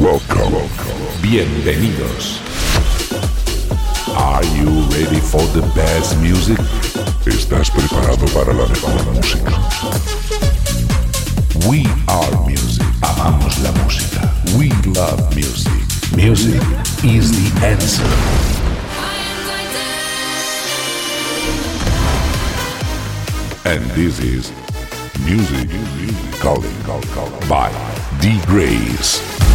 Welcome. Bienvenidos. Are you ready for the best music? ¿Estás preparado para la mejor música? We are music. Amamos la música. We love music. Music is the answer. And this is Music Calling by D. Grace.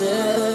myself.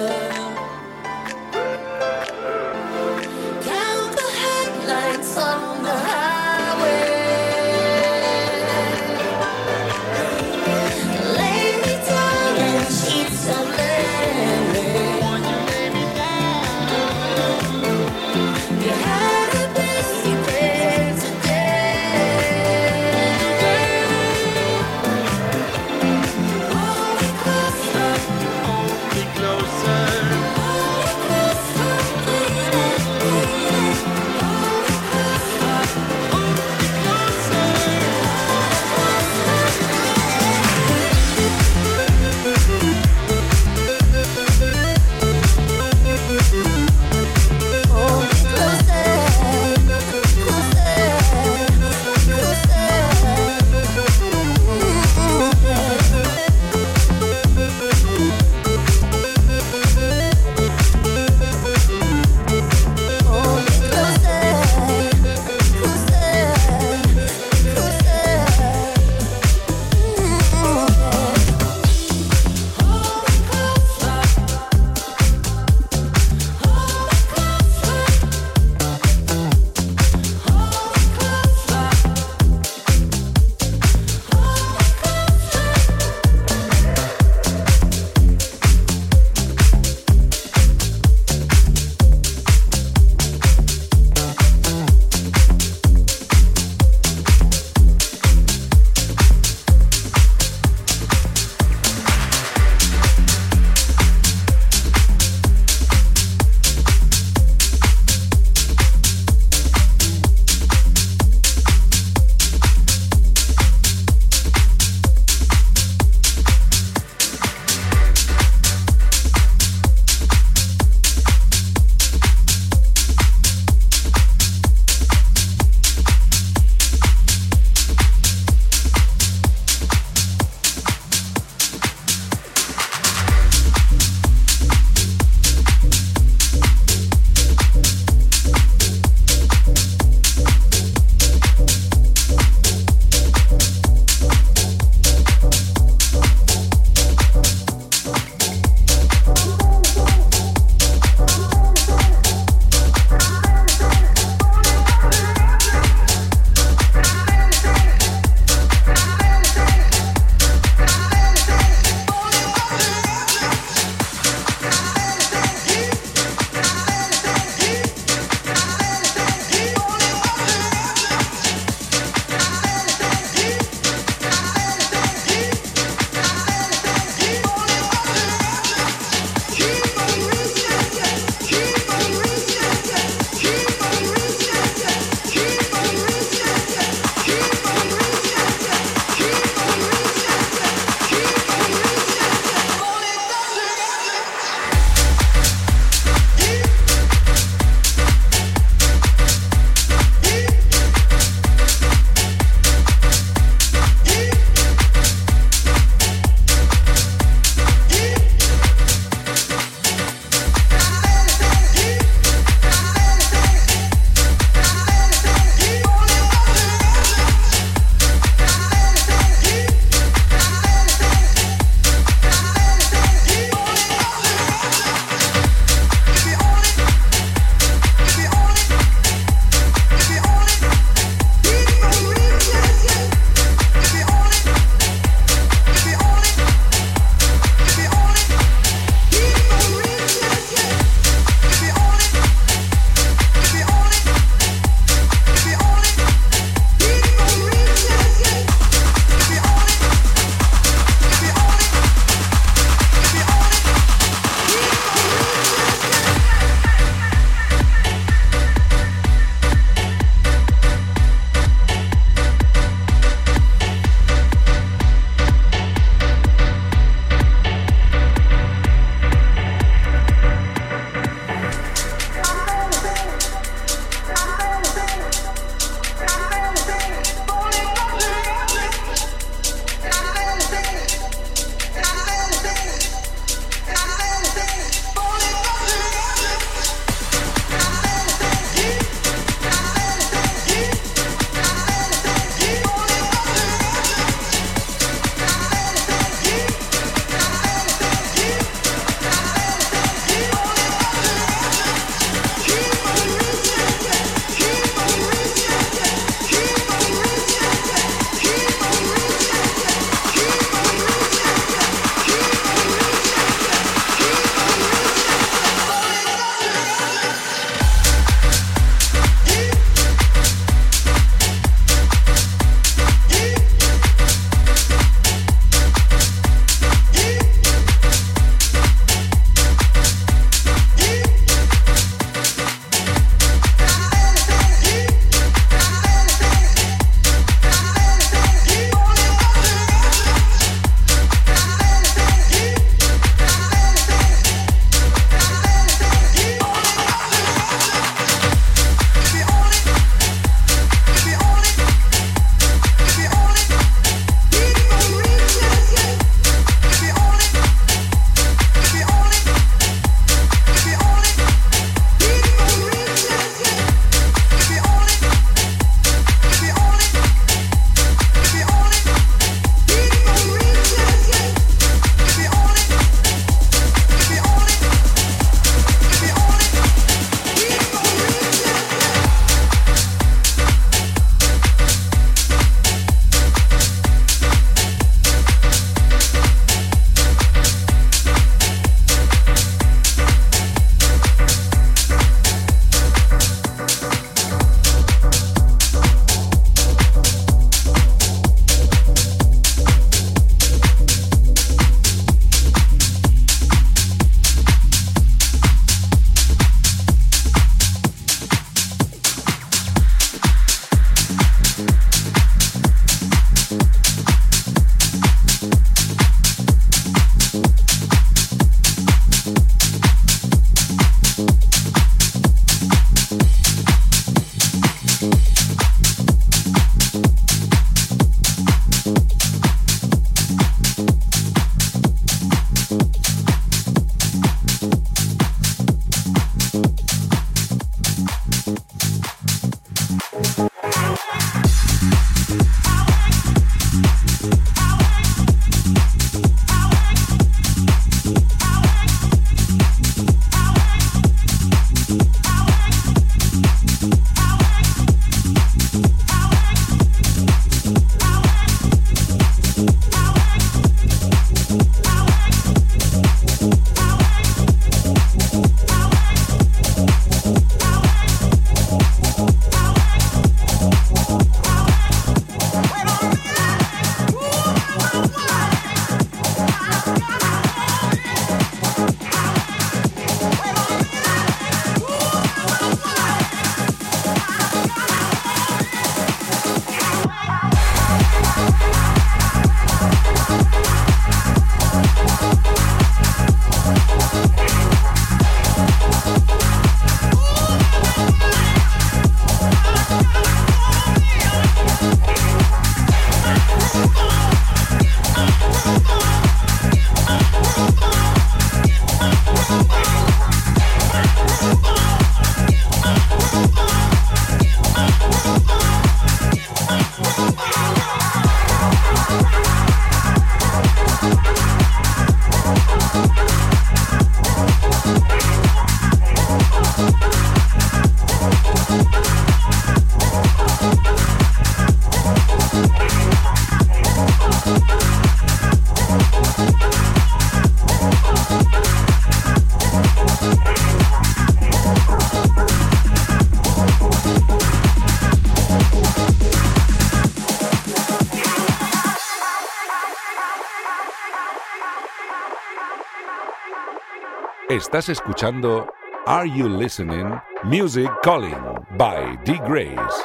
Estás escuchando Are You Listening? Music Calling by D. Grace.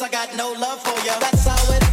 I got no love for ya. That's how it.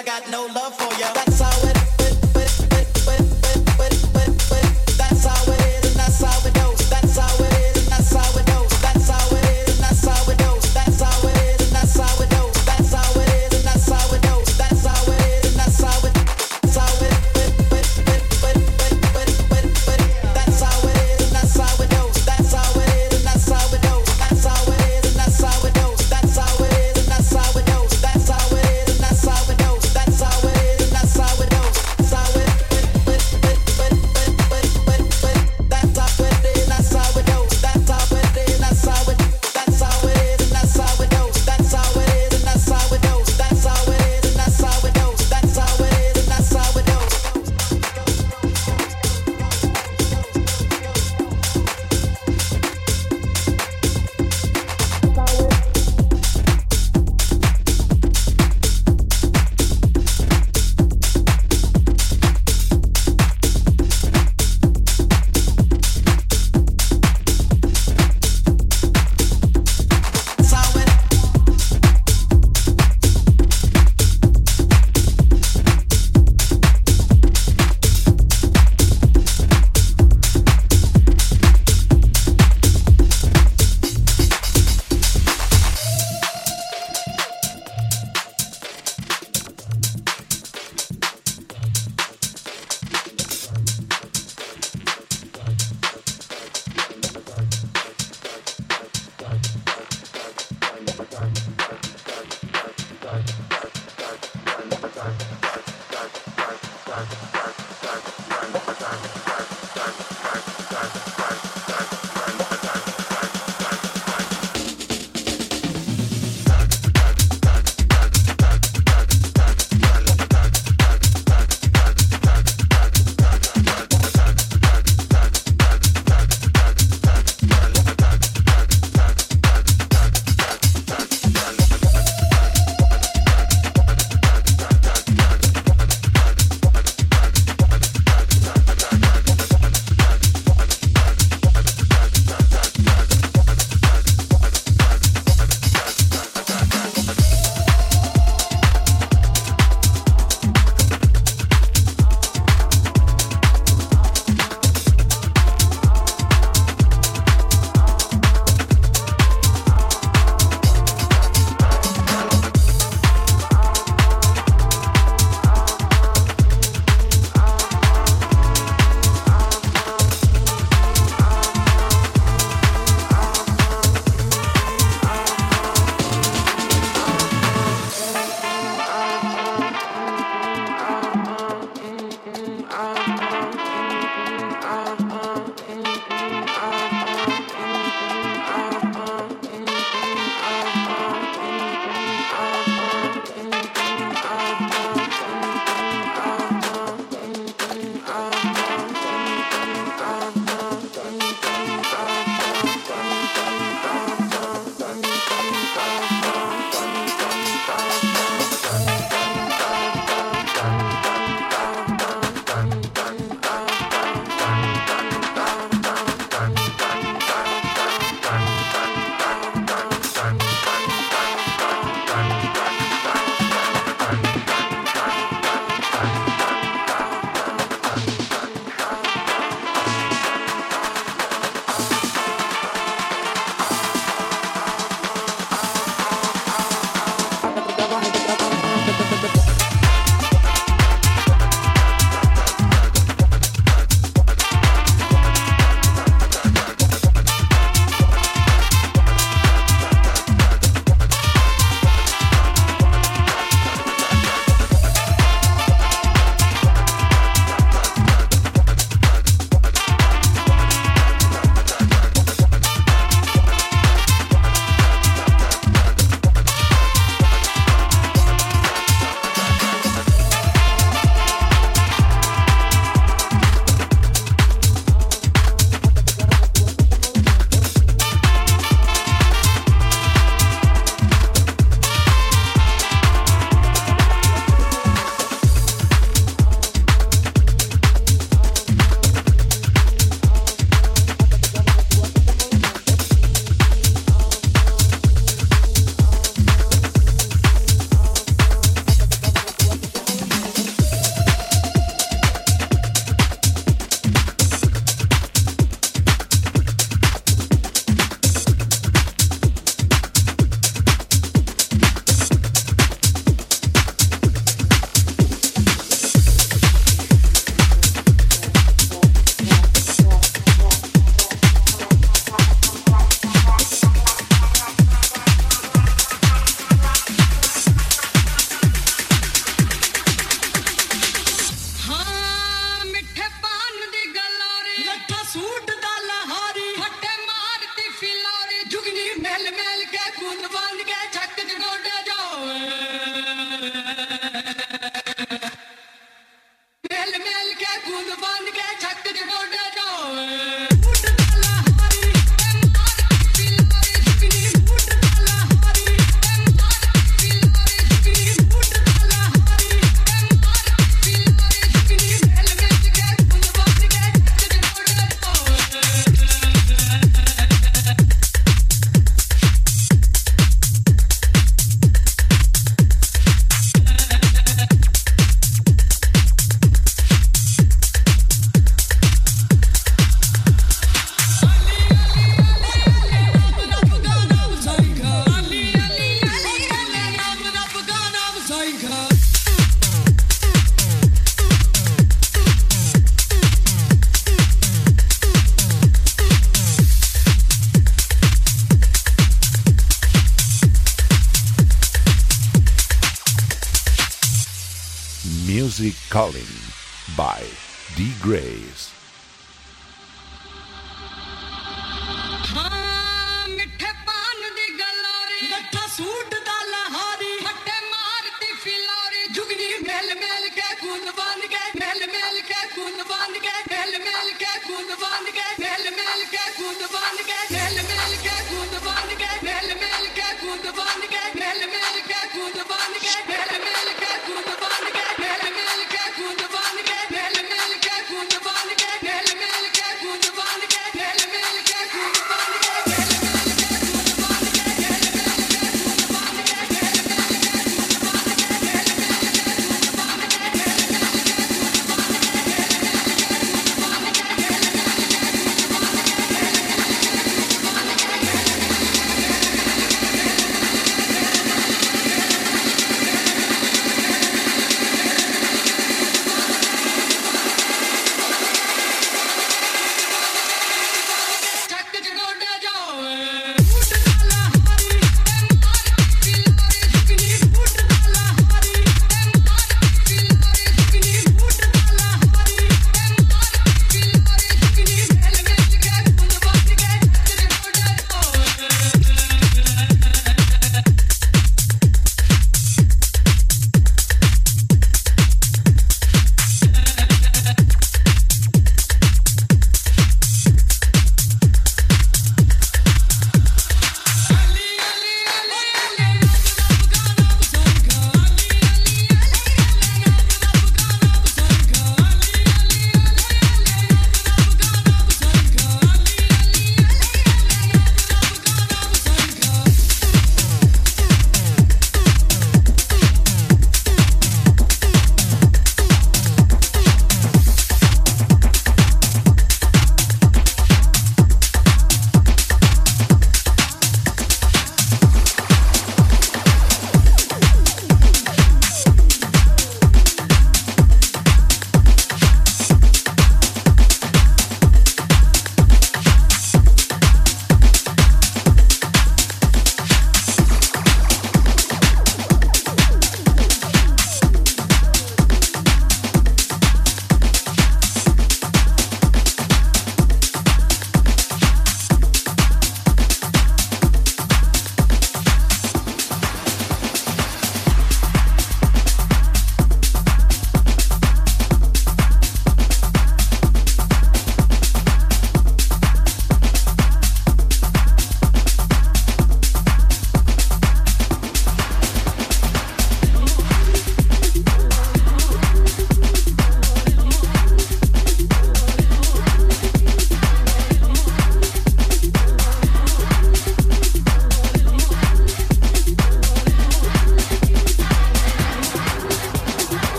I got no love for you. That's how it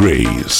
Grace.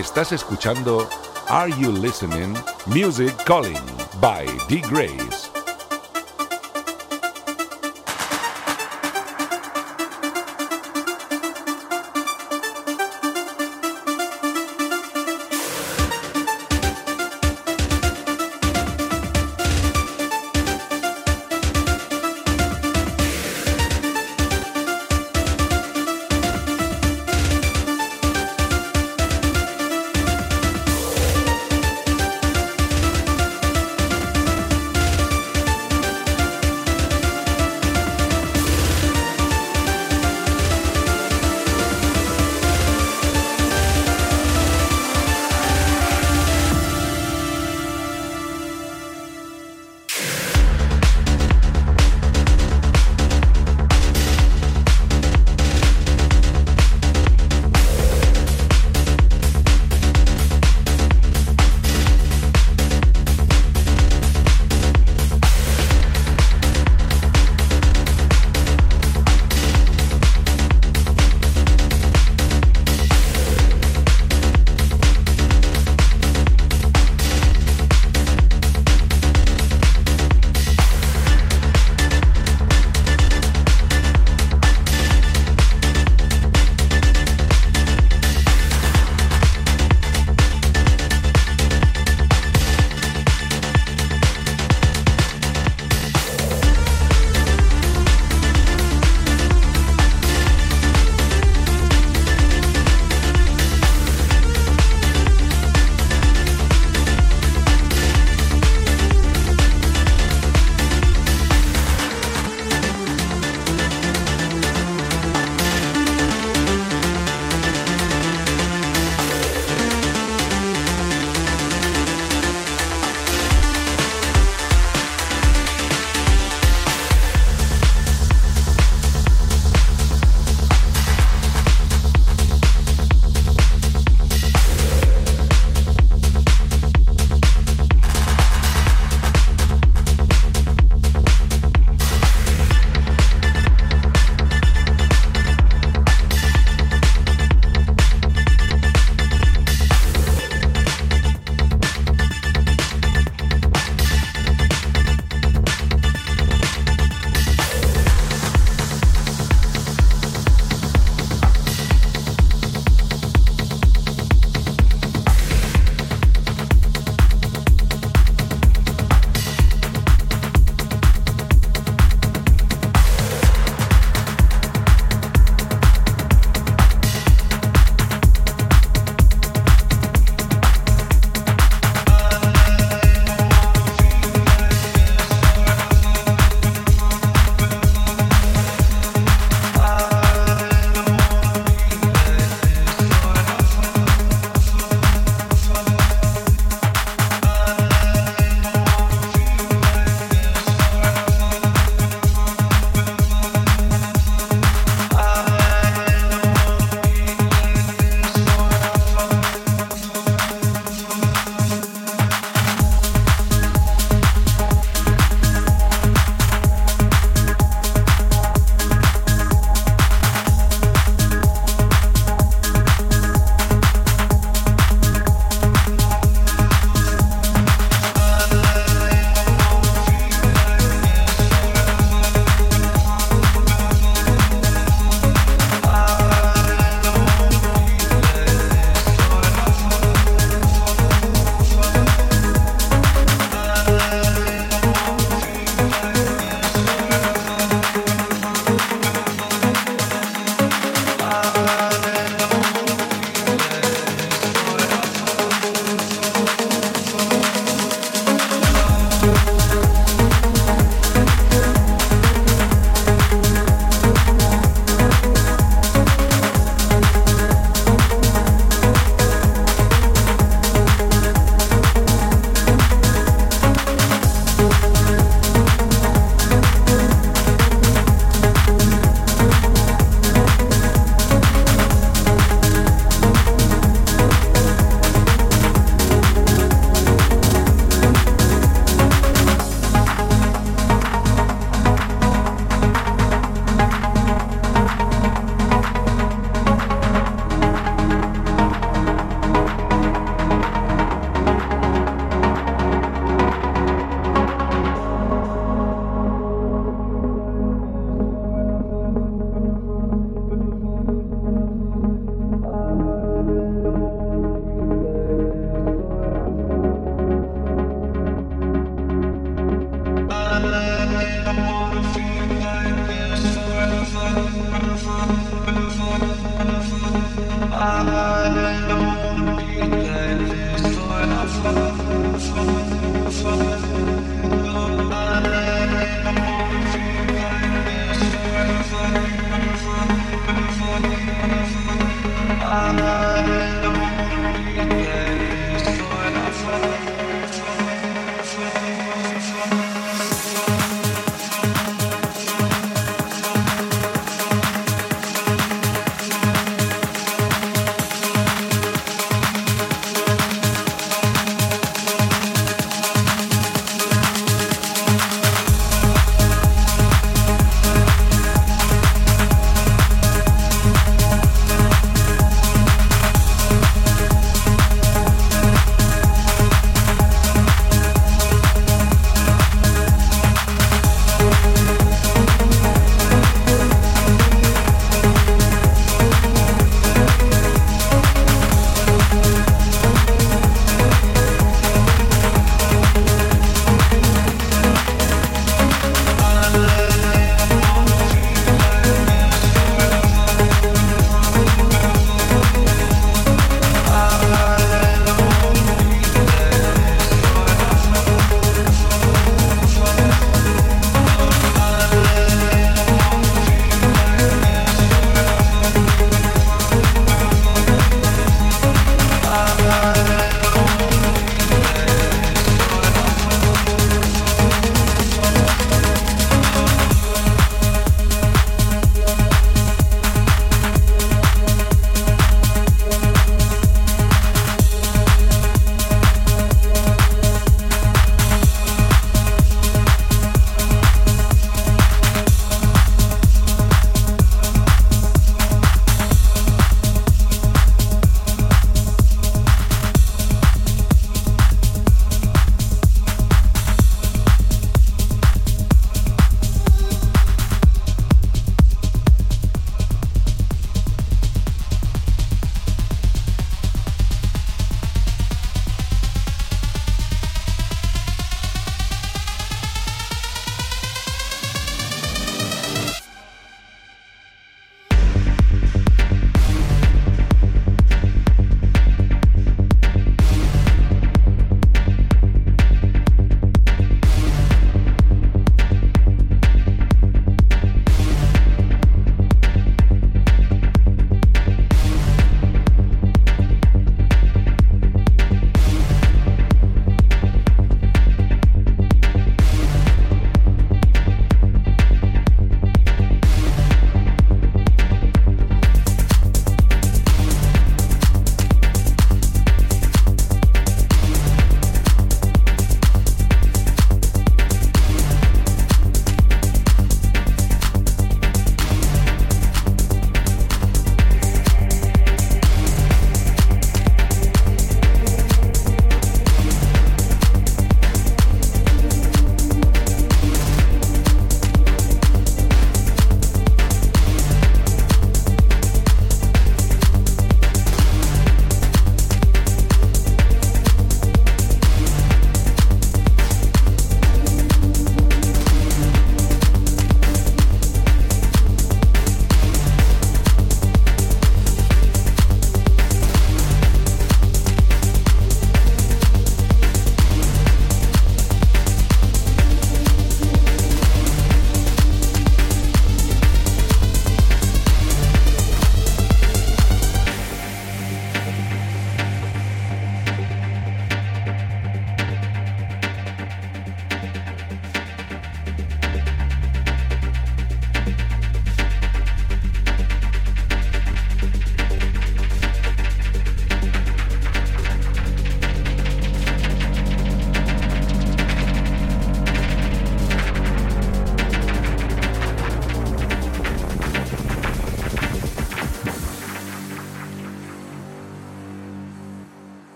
Estás escuchando Are You Listening? Music Calling by D. Grace.